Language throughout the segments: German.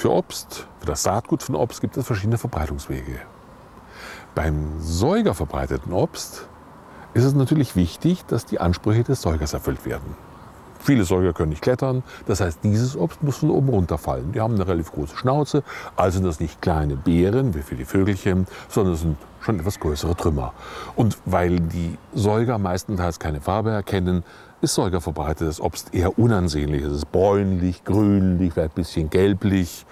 Weideobst, für das Saatgut von Obst gibt es verschiedene Verbreitungswege. Beim säugerverbreiteten Obst ist es natürlich wichtig, dass die Ansprüche des Säugers erfüllt werden. Viele Säuger können nicht klettern, das heißt, dieses Obst muss von oben runterfallen. Die haben eine relativ große Schnauze, also sind das nicht kleine Beeren wie für die Vögelchen, sondern sind schon etwas größere Trümmer. Und weil die Säuger meistenteils keine Farbe erkennen, ist säugerverbreitetes Obst eher unansehnlich. Es ist bräunlich, grünlich, vielleicht ein bisschen gelblich.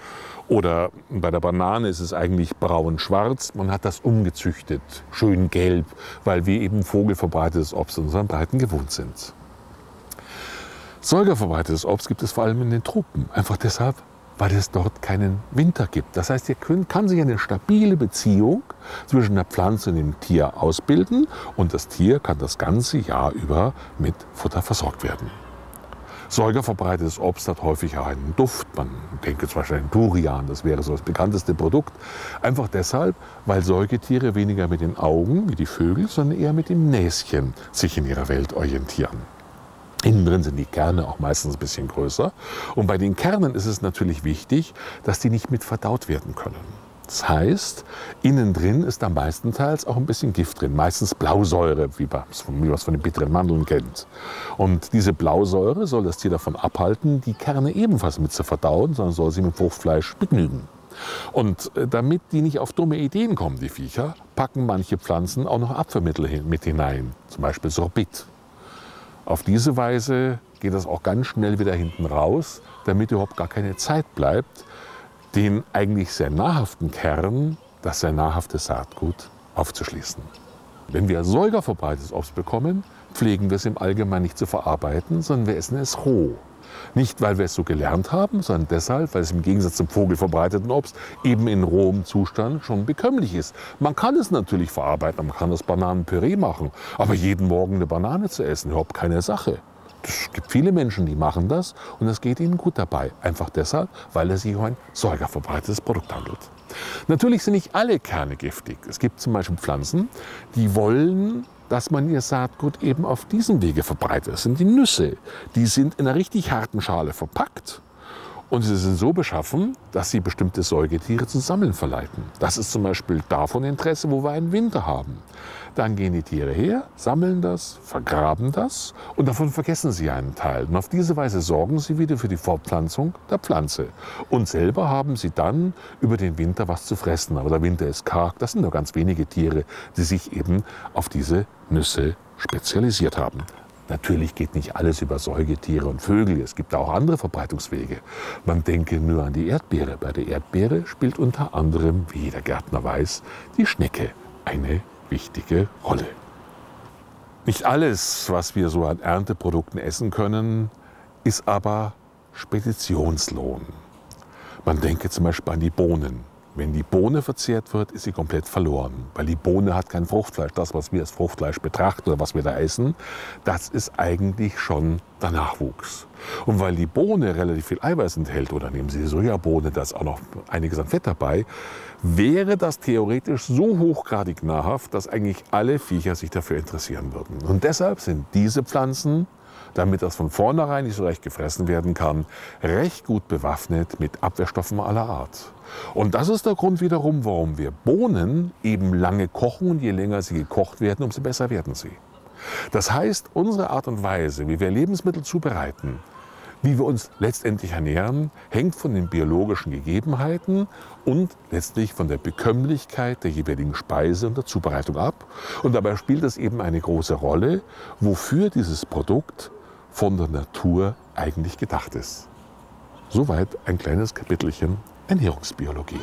Oder bei der Banane ist es eigentlich braun-schwarz. Man hat das umgezüchtet, schön gelb, weil wir eben vogelverbreitetes Obst in unseren Breiten gewohnt sind. Säugerverbreitetes Obst gibt es vor allem in den Tropen. Einfach deshalb, weil es dort keinen Winter gibt. Das heißt, hier kann sich eine stabile Beziehung zwischen der Pflanze und dem Tier ausbilden und das Tier kann das ganze Jahr über mit Futter versorgt werden. Säugerverbreitetes Obst hat häufig auch einen Duft. Man denke zum Beispiel an Durian, das wäre so das bekannteste Produkt. Einfach deshalb, weil Säugetiere weniger mit den Augen, wie die Vögel, sondern eher mit dem Näschen sich in ihrer Welt orientieren. Innen drin sind die Kerne auch meistens ein bisschen größer. Und bei den Kernen ist es natürlich wichtig, dass die nicht mit verdaut werden können. Das heißt, innen drin ist am meisten Teils auch ein bisschen Gift drin, meistens Blausäure, wie man es von den bitteren Mandeln kennt. Und diese Blausäure soll das Tier davon abhalten, die Kerne ebenfalls mit zu verdauen, sondern soll sie mit Fruchtfleisch begnügen. Und äh, damit die nicht auf dumme Ideen kommen, die Viecher, packen manche Pflanzen auch noch Abführmittel mit hinein, zum Beispiel Sorbit. Auf diese Weise geht das auch ganz schnell wieder hinten raus, damit überhaupt gar keine Zeit bleibt, den eigentlich sehr nahrhaften Kern, das sehr nahrhafte Saatgut, aufzuschließen. Wenn wir säugerverbreitetes Obst bekommen, pflegen wir es im Allgemeinen nicht zu verarbeiten, sondern wir essen es roh. Nicht, weil wir es so gelernt haben, sondern deshalb, weil es im Gegensatz zum vogelverbreiteten Obst eben in rohem Zustand schon bekömmlich ist. Man kann es natürlich verarbeiten, man kann das Bananenpüree machen, aber jeden Morgen eine Banane zu essen, überhaupt keine Sache. Es gibt viele Menschen, die machen das und es geht ihnen gut dabei. Einfach deshalb, weil es sich um ein säugerverbreitetes Produkt handelt. Natürlich sind nicht alle Kerne giftig. Es gibt zum Beispiel Pflanzen, die wollen dass man ihr Saatgut eben auf diesem Wege verbreitet. Das sind die Nüsse. Die sind in einer richtig harten Schale verpackt und sie sind so beschaffen, dass sie bestimmte Säugetiere zum Sammeln verleiten. Das ist zum Beispiel davon Interesse, wo wir einen Winter haben. Dann gehen die Tiere her, sammeln das, vergraben das und davon vergessen sie einen Teil. Und auf diese Weise sorgen sie wieder für die Fortpflanzung der Pflanze. Und selber haben sie dann über den Winter was zu fressen. Aber der Winter ist karg. Das sind nur ganz wenige Tiere, die sich eben auf diese Nüsse spezialisiert haben. Natürlich geht nicht alles über Säugetiere und Vögel. Es gibt auch andere Verbreitungswege. Man denke nur an die Erdbeere. Bei der Erdbeere spielt unter anderem, wie jeder Gärtner weiß, die Schnecke eine wichtige Rolle. Nicht alles, was wir so an Ernteprodukten essen können, ist aber Speditionslohn. Man denke zum Beispiel an die Bohnen. Wenn die Bohne verzehrt wird, ist sie komplett verloren, weil die Bohne hat kein Fruchtfleisch. Das, was wir als Fruchtfleisch betrachten oder was wir da essen, das ist eigentlich schon der Nachwuchs. Und weil die Bohne relativ viel Eiweiß enthält, oder nehmen Sie Sojabohne, da ist auch noch einiges an Fett dabei, wäre das theoretisch so hochgradig nahrhaft, dass eigentlich alle Viecher sich dafür interessieren würden. Und deshalb sind diese Pflanzen damit das von vornherein nicht so leicht gefressen werden kann, recht gut bewaffnet mit Abwehrstoffen aller Art. Und das ist der Grund wiederum, warum wir Bohnen eben lange kochen und je länger sie gekocht werden, umso besser werden sie. Das heißt, unsere Art und Weise, wie wir Lebensmittel zubereiten, wie wir uns letztendlich ernähren, hängt von den biologischen Gegebenheiten und letztlich von der Bekömmlichkeit der jeweiligen Speise und der Zubereitung ab. Und dabei spielt es eben eine große Rolle, wofür dieses Produkt von der Natur eigentlich gedacht ist. Soweit ein kleines Kapitelchen Ernährungsbiologie.